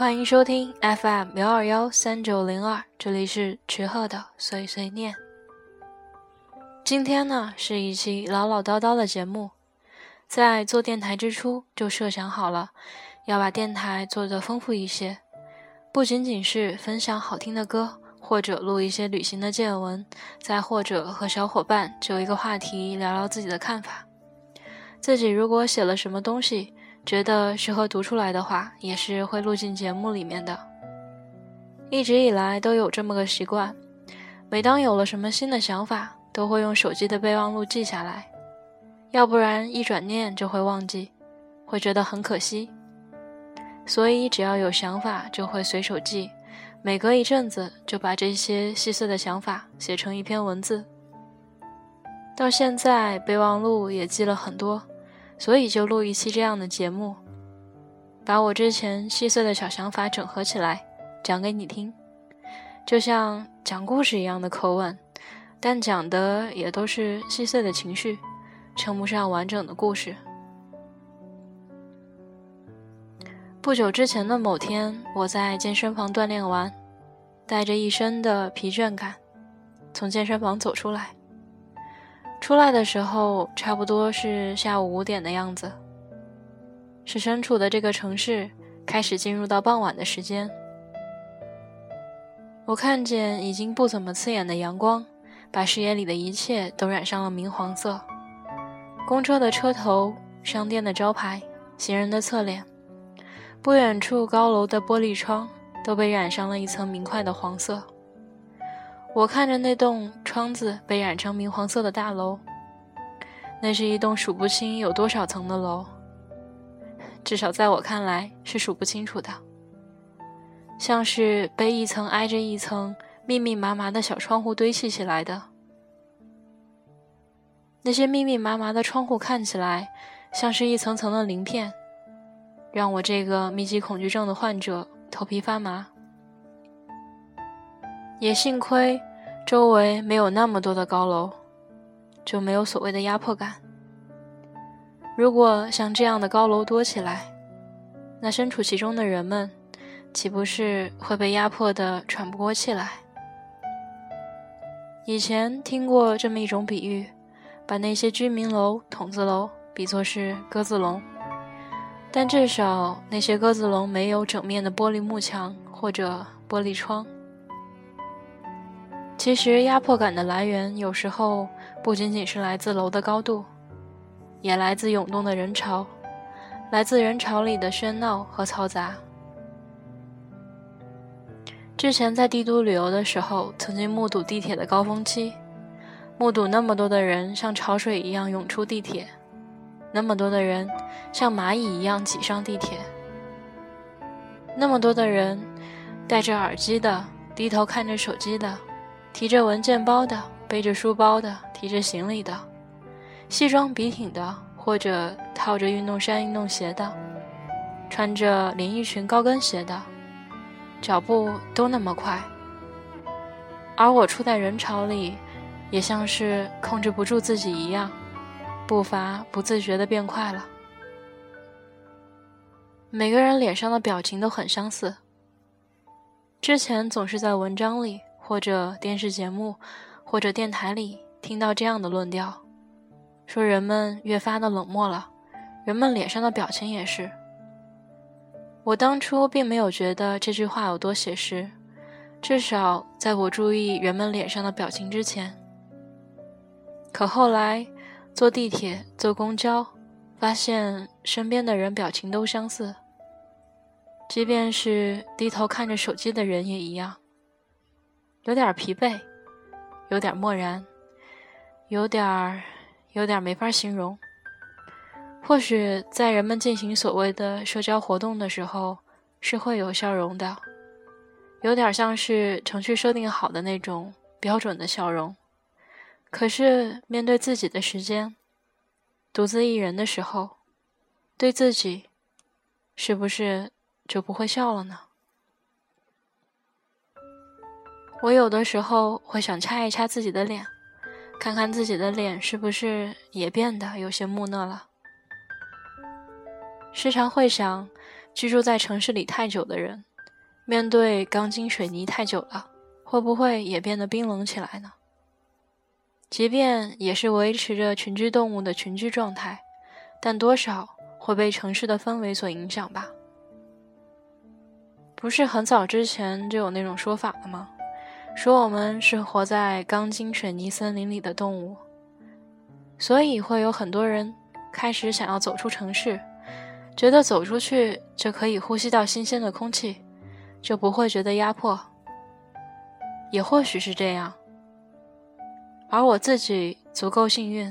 欢迎收听 FM 幺二幺三九零二，这里是池鹤的碎碎念。今天呢是一期唠唠叨叨的节目，在做电台之初就设想好了，要把电台做得丰富一些，不仅仅是分享好听的歌，或者录一些旅行的见闻，再或者和小伙伴就一个话题聊聊自己的看法。自己如果写了什么东西。觉得适合读出来的话，也是会录进节目里面的。一直以来都有这么个习惯，每当有了什么新的想法，都会用手机的备忘录记下来，要不然一转念就会忘记，会觉得很可惜。所以只要有想法就会随手记，每隔一阵子就把这些细碎的想法写成一篇文字。到现在备忘录也记了很多。所以就录一期这样的节目，把我之前细碎的小想法整合起来，讲给你听，就像讲故事一样的口吻，但讲的也都是细碎的情绪，称不上完整的故事。不久之前的某天，我在健身房锻炼完，带着一身的疲倦感，从健身房走出来。出来的时候，差不多是下午五点的样子，是身处的这个城市开始进入到傍晚的时间。我看见已经不怎么刺眼的阳光，把视野里的一切都染上了明黄色。公车的车头、商店的招牌、行人的侧脸，不远处高楼的玻璃窗都被染上了一层明快的黄色。我看着那栋窗子被染成明黄色的大楼，那是一栋数不清有多少层的楼，至少在我看来是数不清楚的，像是被一层挨着一层密密麻麻的小窗户堆砌起来的。那些密密麻麻的窗户看起来像是一层层的鳞片，让我这个密集恐惧症的患者头皮发麻。也幸亏，周围没有那么多的高楼，就没有所谓的压迫感。如果像这样的高楼多起来，那身处其中的人们，岂不是会被压迫的喘不过气来？以前听过这么一种比喻，把那些居民楼、筒子楼比作是鸽子笼，但至少那些鸽子笼没有整面的玻璃幕墙或者玻璃窗。其实压迫感的来源，有时候不仅仅是来自楼的高度，也来自涌动的人潮，来自人潮里的喧闹和嘈杂。之前在帝都旅游的时候，曾经目睹地铁的高峰期，目睹那么多的人像潮水一样涌出地铁，那么多的人像蚂蚁一样挤上地铁，那么多的人戴着耳机的，低头看着手机的。提着文件包的，背着书包的，提着行李的，西装笔挺的，或者套着运动衫、运动鞋的，穿着连衣裙、高跟鞋的，脚步都那么快。而我处在人潮里，也像是控制不住自己一样，步伐不自觉地变快了。每个人脸上的表情都很相似。之前总是在文章里。或者电视节目，或者电台里听到这样的论调，说人们越发的冷漠了，人们脸上的表情也是。我当初并没有觉得这句话有多写实，至少在我注意人们脸上的表情之前。可后来坐地铁、坐公交，发现身边的人表情都相似，即便是低头看着手机的人也一样。有点疲惫，有点漠然，有点，有点没法形容。或许在人们进行所谓的社交活动的时候，是会有笑容的，有点像是程序设定好的那种标准的笑容。可是面对自己的时间，独自一人的时候，对自己，是不是就不会笑了呢？我有的时候会想掐一掐自己的脸，看看自己的脸是不是也变得有些木讷了。时常会想，居住在城市里太久的人，面对钢筋水泥太久了，会不会也变得冰冷起来呢？即便也是维持着群居动物的群居状态，但多少会被城市的氛围所影响吧？不是很早之前就有那种说法了吗？说我们是活在钢筋水泥森林里的动物，所以会有很多人开始想要走出城市，觉得走出去就可以呼吸到新鲜的空气，就不会觉得压迫。也或许是这样。而我自己足够幸运，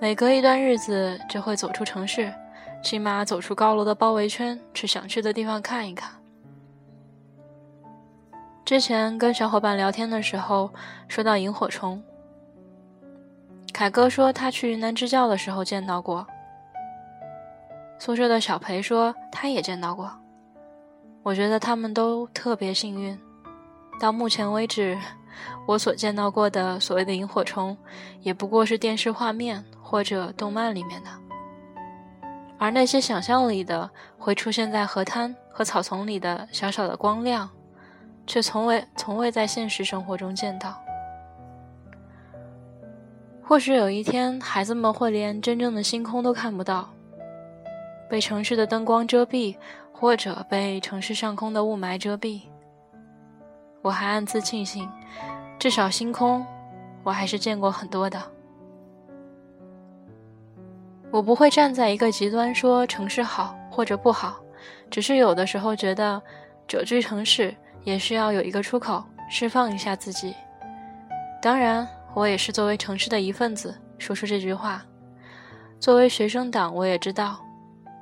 每隔一段日子就会走出城市，起码走出高楼的包围圈，去想去的地方看一看。之前跟小伙伴聊天的时候，说到萤火虫，凯哥说他去云南支教的时候见到过，宿舍的小裴说他也见到过。我觉得他们都特别幸运，到目前为止。我所见到过的所谓的萤火虫，也不过是电视画面或者动漫里面的，而那些想象里的会出现在河滩和草丛里的小小的光亮，却从未从未在现实生活中见到。或许有一天，孩子们会连真正的星空都看不到，被城市的灯光遮蔽，或者被城市上空的雾霾遮蔽。我还暗自庆幸，至少星空，我还是见过很多的。我不会站在一个极端说城市好或者不好，只是有的时候觉得，久居城市也需要有一个出口，释放一下自己。当然，我也是作为城市的一份子，说出这句话。作为学生党，我也知道，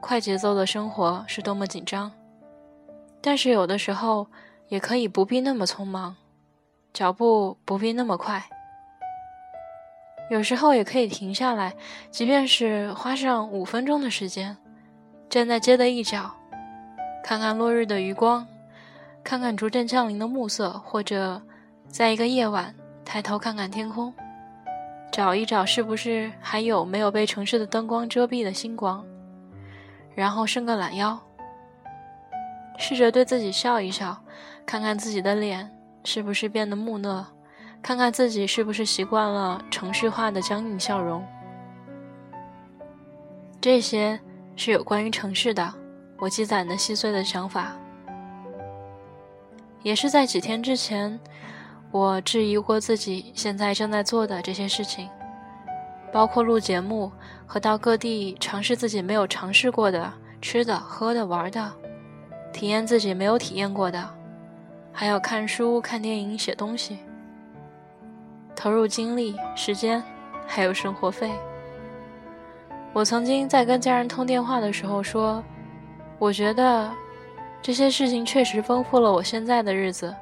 快节奏的生活是多么紧张，但是有的时候。也可以不必那么匆忙，脚步不必那么快。有时候也可以停下来，即便是花上五分钟的时间，站在街的一角，看看落日的余光，看看逐渐降临的暮色，或者在一个夜晚抬头看看天空，找一找是不是还有没有被城市的灯光遮蔽的星光，然后伸个懒腰，试着对自己笑一笑。看看自己的脸是不是变得木讷，看看自己是不是习惯了程序化的僵硬笑容。这些是有关于城市的我积攒的细碎的想法，也是在几天之前，我质疑过自己现在正在做的这些事情，包括录节目和到各地尝试自己没有尝试过的吃的、喝的、玩的，体验自己没有体验过的。还有看书、看电影、写东西，投入精力、时间，还有生活费。我曾经在跟家人通电话的时候说：“我觉得这些事情确实丰富了我现在的日子，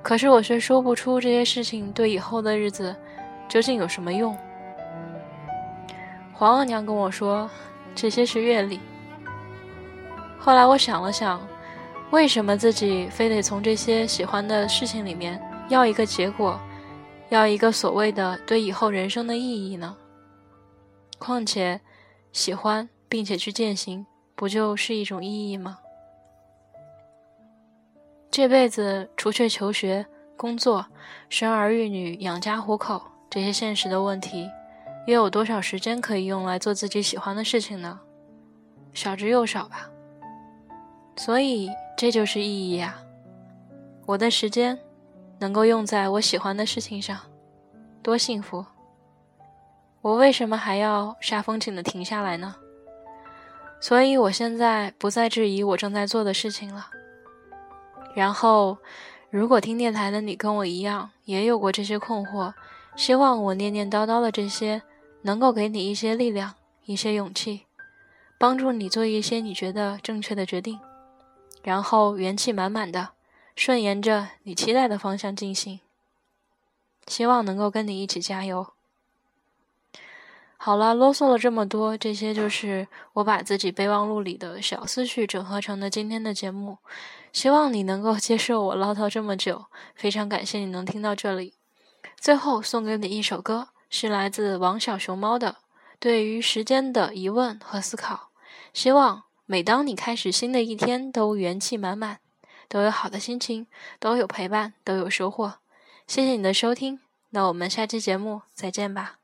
可是我却说不出这些事情对以后的日子究竟有什么用。”皇额娘跟我说：“这些是阅历。”后来我想了想。为什么自己非得从这些喜欢的事情里面要一个结果，要一个所谓的对以后人生的意义呢？况且，喜欢并且去践行，不就是一种意义吗？这辈子除却求学、工作、生儿育女、养家糊口这些现实的问题，又有多少时间可以用来做自己喜欢的事情呢？少之又少吧。所以。这就是意义呀！我的时间能够用在我喜欢的事情上，多幸福！我为什么还要煞风景的停下来呢？所以我现在不再质疑我正在做的事情了。然后，如果听电台的你跟我一样也有过这些困惑，希望我念念叨叨的这些能够给你一些力量、一些勇气，帮助你做一些你觉得正确的决定。然后元气满满的，顺沿着你期待的方向进行。希望能够跟你一起加油。好了，啰嗦了这么多，这些就是我把自己备忘录里的小思绪整合成的今天的节目。希望你能够接受我唠叨这么久，非常感谢你能听到这里。最后送给你一首歌，是来自王小熊猫的《对于时间的疑问和思考》。希望。每当你开始新的一天，都元气满满。都有好的心情，都有陪伴，都有收获。谢谢你的收听，那我们下期节目再见吧。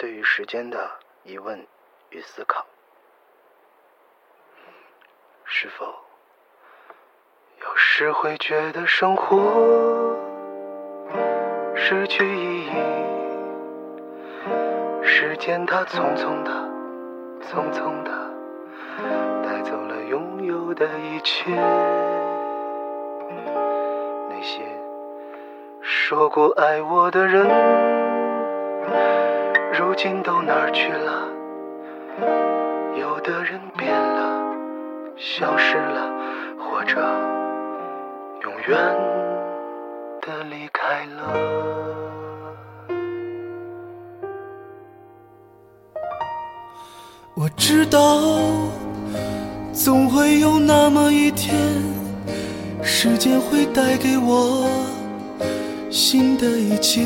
对于时间的疑问与思考，是否有时会觉得生活失去意义？时间它匆匆的，匆匆的带走了拥有的一切，那些说过爱我的人。如今都哪儿去了？有的人变了，消失了，或者永远的离开了。我知道，总会有那么一天，时间会带给我新的一切。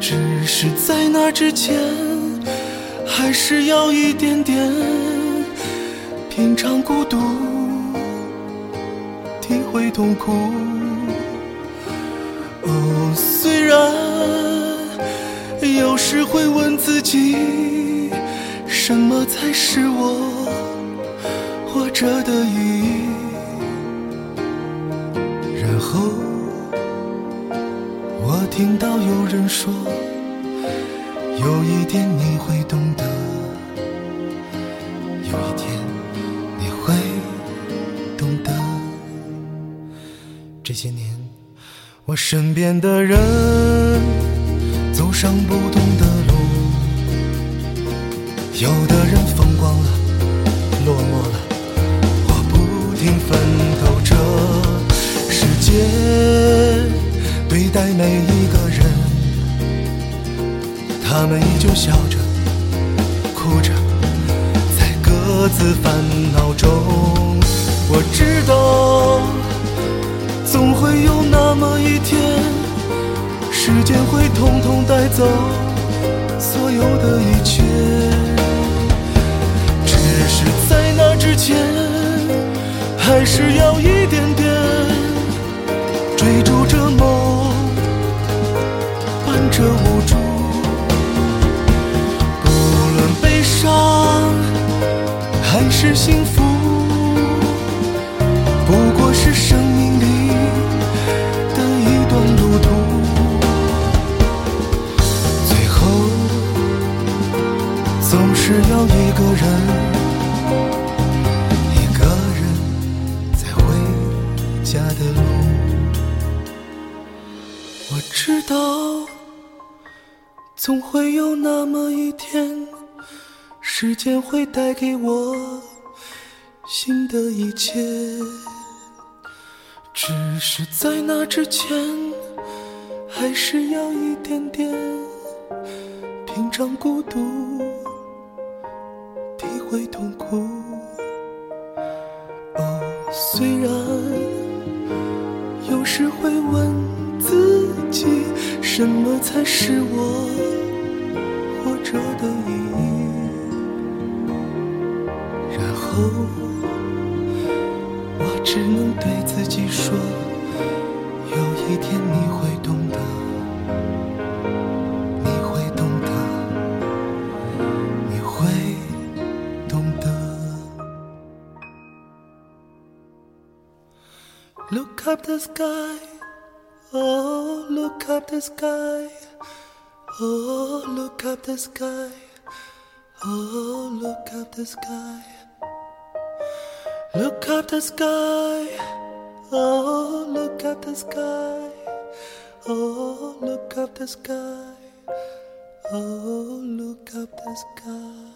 只是在那之前，还是要一点点品尝孤独，体会痛苦。哦，虽然有时会问自己，什么才是我活着的意义，然后。听到有人说，有一天你会懂得，有一天你会懂得。这些年，我身边的人走上不同的路，有的人风光了，落寞了，我不停奋斗着，世界。对待每一个人，他们依旧笑着、哭着，在各自烦恼中。我知道，总会有那么一天，时间会统统带走所有的一切。只是在那之前，还是要一点点追逐着梦。的无助，不论悲伤还是幸福，不过是生命里的一段路途。最后，总是要一个人，一个人在回家的路。我知道。总会有那么一天，时间会带给我新的一切。只是在那之前，还是要一点点品尝孤独，体会痛苦。哦，虽然有时会问自己，什么才是我活。着的意义，然后我只能对自己说，有一天你会懂得，你会懂得，你会懂得。Look up the sky, oh, look up the sky. Oh, look up the sky. Oh, look up the sky. Look up the sky. Oh, look up the sky. Oh, look up the sky. Oh, look up the sky.